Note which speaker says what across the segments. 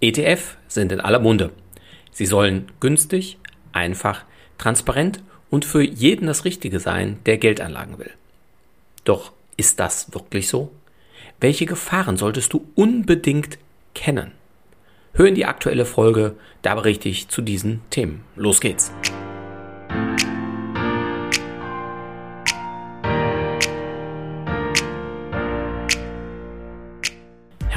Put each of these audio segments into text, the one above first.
Speaker 1: ETF sind in aller Munde. Sie sollen günstig, einfach, transparent und für jeden das Richtige sein, der Geldanlagen will. Doch ist das wirklich so? Welche Gefahren solltest du unbedingt kennen? Hör in die aktuelle Folge, da berichte ich zu diesen Themen. Los geht's!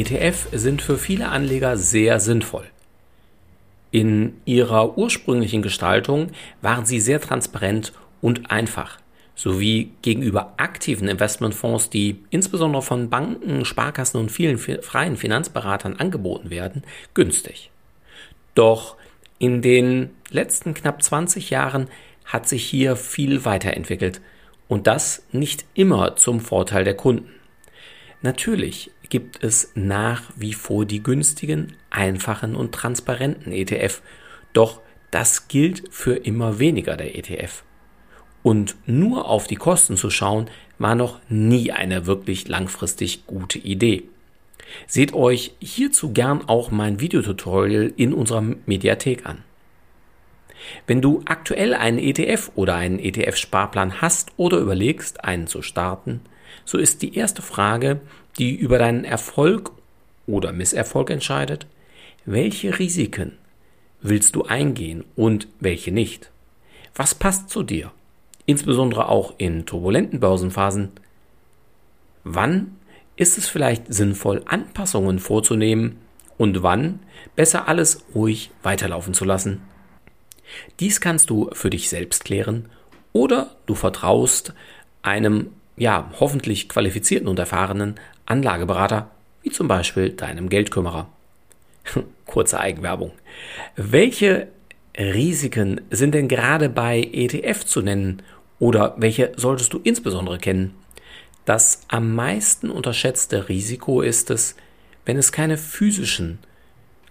Speaker 1: ETF sind für viele Anleger sehr sinnvoll. In ihrer ursprünglichen Gestaltung waren sie sehr transparent und einfach, sowie gegenüber aktiven Investmentfonds, die insbesondere von Banken, Sparkassen und vielen freien Finanzberatern angeboten werden, günstig. Doch in den letzten knapp 20 Jahren hat sich hier viel weiterentwickelt und das nicht immer zum Vorteil der Kunden. Natürlich gibt es nach wie vor die günstigen, einfachen und transparenten ETF, doch das gilt für immer weniger der ETF. Und nur auf die Kosten zu schauen, war noch nie eine wirklich langfristig gute Idee. Seht euch hierzu gern auch mein Videotutorial in unserer Mediathek an. Wenn du aktuell einen ETF oder einen ETF-Sparplan hast oder überlegst, einen zu starten, so ist die erste Frage, die über deinen Erfolg oder Misserfolg entscheidet, welche Risiken willst du eingehen und welche nicht? Was passt zu dir? Insbesondere auch in turbulenten Börsenphasen. Wann ist es vielleicht sinnvoll, Anpassungen vorzunehmen und wann besser alles ruhig weiterlaufen zu lassen? Dies kannst du für dich selbst klären oder du vertraust einem ja, hoffentlich qualifizierten und erfahrenen Anlageberater, wie zum Beispiel deinem Geldkümmerer. Kurze Eigenwerbung. Welche Risiken sind denn gerade bei ETF zu nennen oder welche solltest du insbesondere kennen? Das am meisten unterschätzte Risiko ist es, wenn es keine physischen,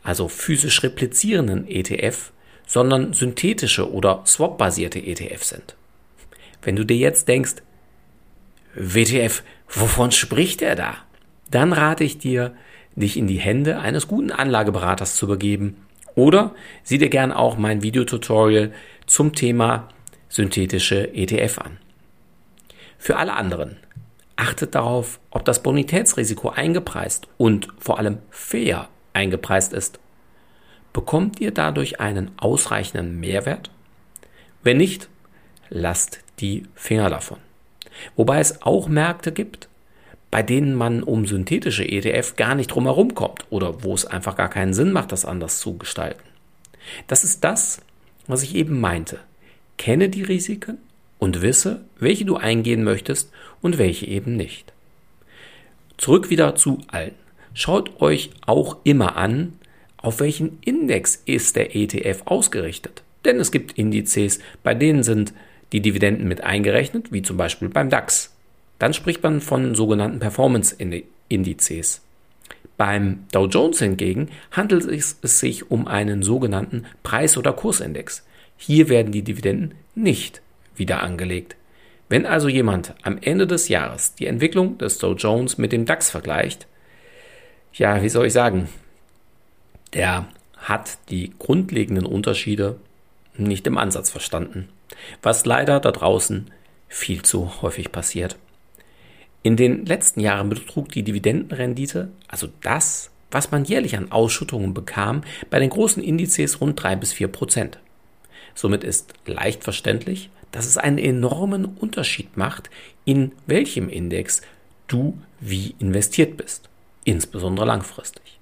Speaker 1: also physisch replizierenden ETF, sondern synthetische oder swap-basierte ETF sind. Wenn du dir jetzt denkst, WTF, wovon spricht er da? Dann rate ich dir, dich in die Hände eines guten Anlageberaters zu begeben oder sieh dir gern auch mein Videotutorial zum Thema synthetische ETF an. Für alle anderen, achtet darauf, ob das Bonitätsrisiko eingepreist und vor allem fair eingepreist ist. Bekommt ihr dadurch einen ausreichenden Mehrwert? Wenn nicht, lasst die Finger davon. Wobei es auch Märkte gibt, bei denen man um synthetische ETF gar nicht drumherum kommt oder wo es einfach gar keinen Sinn macht, das anders zu gestalten. Das ist das, was ich eben meinte. Kenne die Risiken und wisse, welche du eingehen möchtest und welche eben nicht. Zurück wieder zu allen. Schaut euch auch immer an, auf welchen Index ist der ETF ausgerichtet. Denn es gibt Indizes, bei denen sind die Dividenden mit eingerechnet, wie zum Beispiel beim DAX. Dann spricht man von sogenannten Performance-Indizes. Beim Dow Jones hingegen handelt es sich um einen sogenannten Preis- oder Kursindex. Hier werden die Dividenden nicht wieder angelegt. Wenn also jemand am Ende des Jahres die Entwicklung des Dow Jones mit dem DAX vergleicht, ja, wie soll ich sagen, der hat die grundlegenden Unterschiede nicht im Ansatz verstanden was leider da draußen viel zu häufig passiert. In den letzten Jahren betrug die Dividendenrendite, also das, was man jährlich an Ausschüttungen bekam, bei den großen Indizes rund drei bis vier Prozent. Somit ist leicht verständlich, dass es einen enormen Unterschied macht, in welchem Index du wie investiert bist, insbesondere langfristig.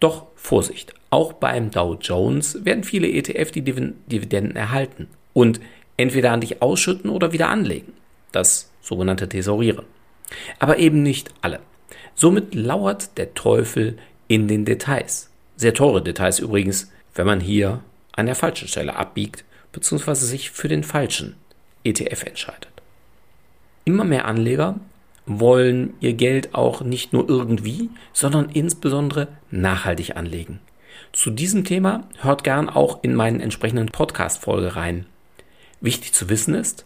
Speaker 1: Doch Vorsicht, auch beim Dow Jones werden viele ETF die Dividenden erhalten und entweder an dich ausschütten oder wieder anlegen. Das sogenannte Tesorieren. Aber eben nicht alle. Somit lauert der Teufel in den Details. Sehr teure Details übrigens, wenn man hier an der falschen Stelle abbiegt bzw. sich für den falschen ETF entscheidet. Immer mehr Anleger wollen ihr Geld auch nicht nur irgendwie, sondern insbesondere nachhaltig anlegen. Zu diesem Thema hört gern auch in meinen entsprechenden Podcast-Folge rein. Wichtig zu wissen ist,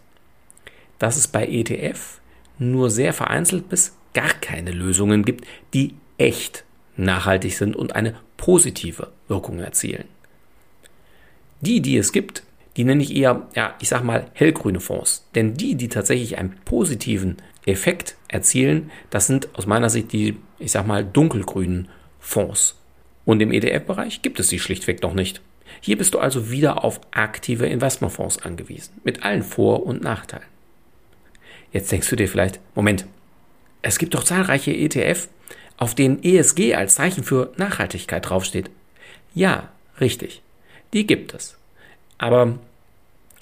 Speaker 1: dass es bei ETF nur sehr vereinzelt bis gar keine Lösungen gibt, die echt nachhaltig sind und eine positive Wirkung erzielen. Die, die es gibt, die nenne ich eher, ja, ich sag mal, hellgrüne Fonds. Denn die, die tatsächlich einen positiven Effekt erzielen, das sind aus meiner Sicht die, ich sag mal, dunkelgrünen Fonds. Und im ETF-Bereich gibt es sie schlichtweg noch nicht. Hier bist du also wieder auf aktive Investmentfonds angewiesen, mit allen Vor- und Nachteilen. Jetzt denkst du dir vielleicht, Moment, es gibt doch zahlreiche ETF, auf denen ESG als Zeichen für Nachhaltigkeit draufsteht. Ja, richtig, die gibt es. Aber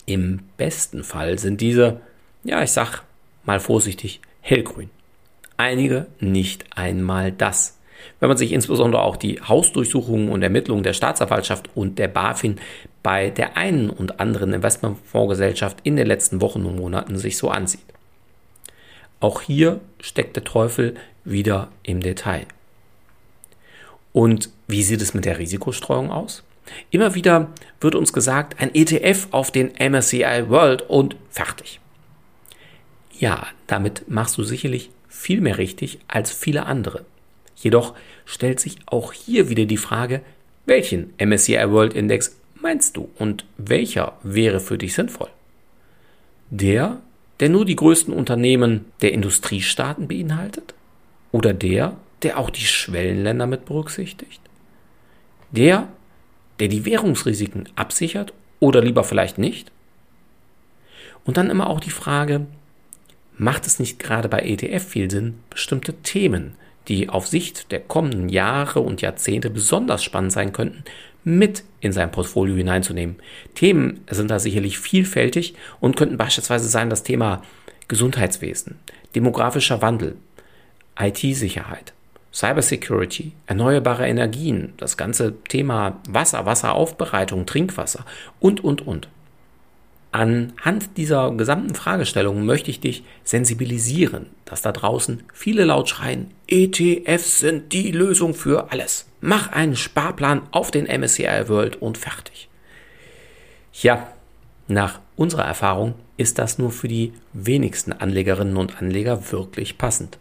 Speaker 1: im besten Fall sind diese, ja, ich sag mal vorsichtig, hellgrün. Einige nicht einmal das. Wenn man sich insbesondere auch die Hausdurchsuchungen und Ermittlungen der Staatsanwaltschaft und der BaFin bei der einen und anderen Investmentfondsgesellschaft in den letzten Wochen und Monaten sich so ansieht. Auch hier steckt der Teufel wieder im Detail. Und wie sieht es mit der Risikostreuung aus? Immer wieder wird uns gesagt, ein ETF auf den MSCI World und fertig. Ja, damit machst du sicherlich viel mehr richtig als viele andere. Jedoch stellt sich auch hier wieder die Frage, welchen MSCI World Index meinst du und welcher wäre für dich sinnvoll? Der, der nur die größten Unternehmen der Industriestaaten beinhaltet? Oder der, der auch die Schwellenländer mit berücksichtigt? Der, der die Währungsrisiken absichert oder lieber vielleicht nicht? Und dann immer auch die Frage, macht es nicht gerade bei ETF viel Sinn, bestimmte Themen, die auf Sicht der kommenden Jahre und Jahrzehnte besonders spannend sein könnten, mit in sein Portfolio hineinzunehmen. Themen sind da sicherlich vielfältig und könnten beispielsweise sein das Thema Gesundheitswesen, demografischer Wandel, IT-Sicherheit, Cybersecurity, erneuerbare Energien, das ganze Thema Wasser, Wasseraufbereitung, Trinkwasser und, und, und. Anhand dieser gesamten Fragestellung möchte ich dich sensibilisieren, dass da draußen viele laut schreien, ETFs sind die Lösung für alles. Mach einen Sparplan auf den MSCI World und fertig. Ja, nach unserer Erfahrung ist das nur für die wenigsten Anlegerinnen und Anleger wirklich passend.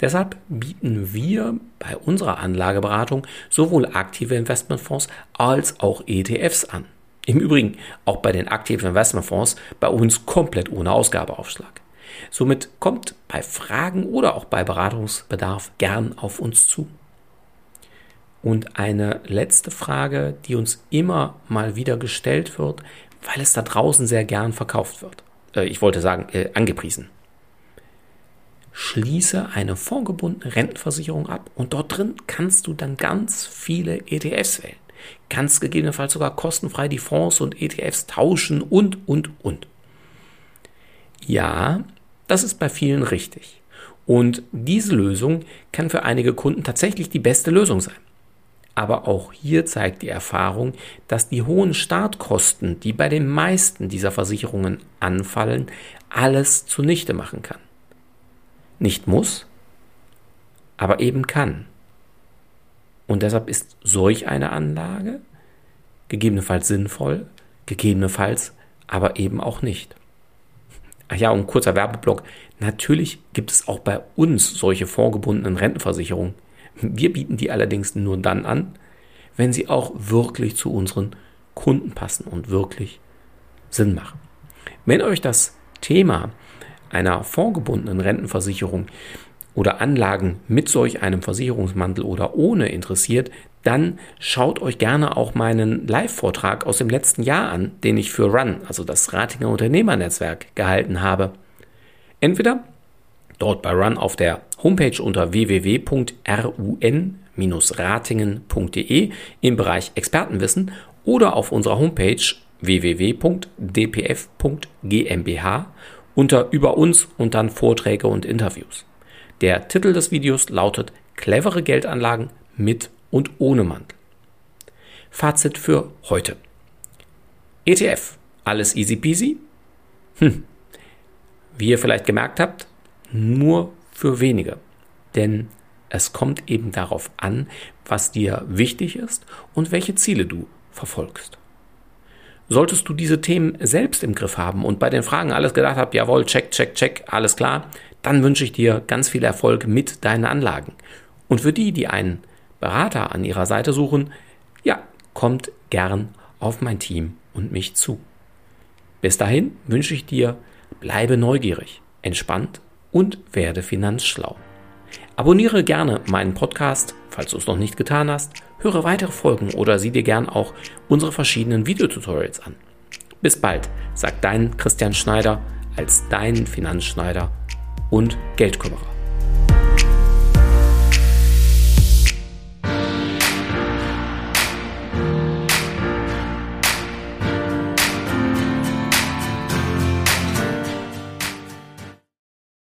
Speaker 1: Deshalb bieten wir bei unserer Anlageberatung sowohl aktive Investmentfonds als auch ETFs an. Im Übrigen auch bei den aktiven Investmentfonds bei uns komplett ohne Ausgabeaufschlag. Somit kommt bei Fragen oder auch bei Beratungsbedarf gern auf uns zu. Und eine letzte Frage, die uns immer mal wieder gestellt wird, weil es da draußen sehr gern verkauft wird. Äh, ich wollte sagen, äh, angepriesen schließe eine fondgebundene Rentenversicherung ab und dort drin kannst du dann ganz viele ETFs wählen. Kannst gegebenenfalls sogar kostenfrei die Fonds und ETFs tauschen und, und, und. Ja, das ist bei vielen richtig. Und diese Lösung kann für einige Kunden tatsächlich die beste Lösung sein. Aber auch hier zeigt die Erfahrung, dass die hohen Startkosten, die bei den meisten dieser Versicherungen anfallen, alles zunichte machen kann nicht muss, aber eben kann. Und deshalb ist solch eine Anlage gegebenenfalls sinnvoll, gegebenenfalls aber eben auch nicht. Ach ja, und kurzer Werbeblock. Natürlich gibt es auch bei uns solche vorgebundenen Rentenversicherungen. Wir bieten die allerdings nur dann an, wenn sie auch wirklich zu unseren Kunden passen und wirklich Sinn machen. Wenn euch das Thema einer vorgebundenen Rentenversicherung oder Anlagen mit solch einem Versicherungsmantel oder ohne interessiert, dann schaut euch gerne auch meinen Live-Vortrag aus dem letzten Jahr an, den ich für RUN, also das Ratinger Unternehmernetzwerk, gehalten habe. Entweder dort bei RUN auf der Homepage unter www.run-ratingen.de im Bereich Expertenwissen oder auf unserer Homepage www.dpf.gmbh unter Über uns und dann Vorträge und Interviews. Der Titel des Videos lautet Clevere Geldanlagen mit und ohne Mantel. Fazit für heute. ETF, alles easy peasy? Hm. Wie ihr vielleicht gemerkt habt, nur für wenige. Denn es kommt eben darauf an, was dir wichtig ist und welche Ziele du verfolgst. Solltest du diese Themen selbst im Griff haben und bei den Fragen alles gedacht haben, jawohl, check, check, check, alles klar, dann wünsche ich dir ganz viel Erfolg mit deinen Anlagen. Und für die, die einen Berater an ihrer Seite suchen, ja, kommt gern auf mein Team und mich zu. Bis dahin wünsche ich dir, bleibe neugierig, entspannt und werde finanzschlau. Abonniere gerne meinen Podcast, falls du es noch nicht getan hast, höre weitere Folgen oder sieh dir gern auch unsere verschiedenen Videotutorials an. Bis bald, sagt dein Christian Schneider als dein Finanzschneider und Geldkümmerer.